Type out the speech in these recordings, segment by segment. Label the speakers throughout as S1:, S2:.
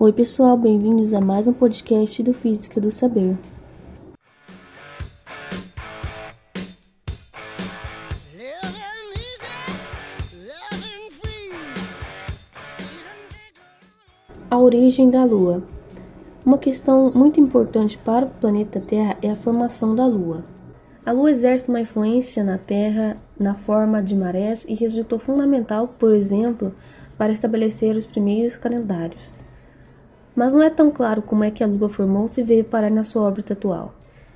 S1: Oi, pessoal, bem-vindos a mais um podcast do Física do Saber. A origem da Lua. Uma questão muito importante para o planeta Terra é a formação da Lua. A Lua exerce uma influência na Terra na forma de marés e resultou fundamental, por exemplo, para estabelecer os primeiros calendários mas não é tão claro como é que a Lua formou-se e veio parar na sua órbita atual.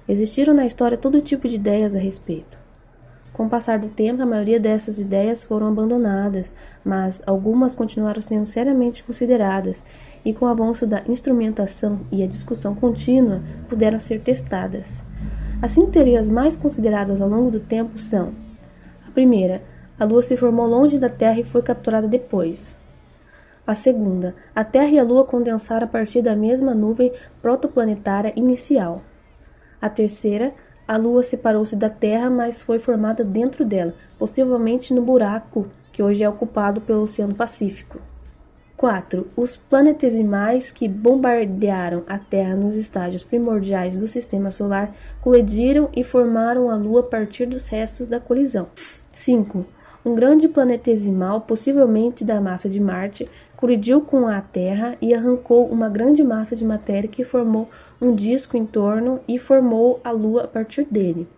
S1: Existiram na história todo tipo de ideias a respeito. Com o passar do tempo, a maioria dessas ideias foram abandonadas, mas algumas continuaram sendo seriamente consideradas e, com o avanço da instrumentação e a discussão contínua, puderam ser testadas. As cinco teorias mais consideradas ao longo do tempo são: a primeira, a Lua se formou longe da Terra e foi capturada depois. A segunda, a Terra e a Lua condensaram a partir da mesma nuvem protoplanetária inicial. A terceira, a Lua separou-se da Terra, mas foi formada dentro dela, possivelmente no buraco que hoje é ocupado pelo Oceano Pacífico. 4. Os planetesimais que bombardearam a Terra nos estágios primordiais do Sistema Solar colidiram e formaram a Lua a partir dos restos da colisão. 5. Um grande planetesimal, possivelmente da massa de Marte, colidiu com a Terra e arrancou uma grande massa de matéria que formou um disco em torno e formou a Lua a partir dele.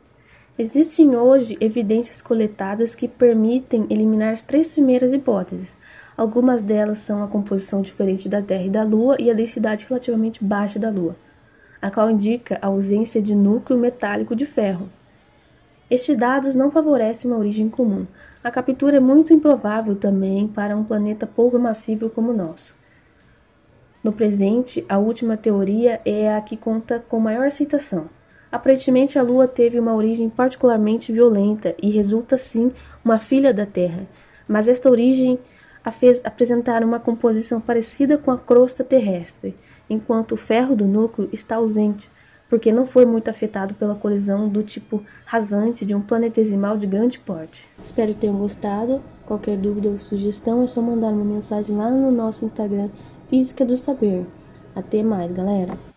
S1: Existem hoje evidências coletadas que permitem eliminar as três primeiras hipóteses. Algumas delas são a composição diferente da Terra e da Lua e a densidade relativamente baixa da Lua, a qual indica a ausência de núcleo metálico de ferro. Estes dados não favorecem uma origem comum. A captura é muito improvável também para um planeta pouco massivo como o nosso. No presente, a última teoria é a que conta com maior aceitação. Aparentemente, a Lua teve uma origem particularmente violenta e resulta sim uma filha da Terra, mas esta origem a fez apresentar uma composição parecida com a crosta terrestre, enquanto o ferro do núcleo está ausente, porque não foi muito afetado pela colisão do tipo rasante de um planetesimal de grande porte. Espero que tenham gostado. Qualquer dúvida ou sugestão é só mandar uma mensagem lá no nosso Instagram Física do Saber. Até mais, galera!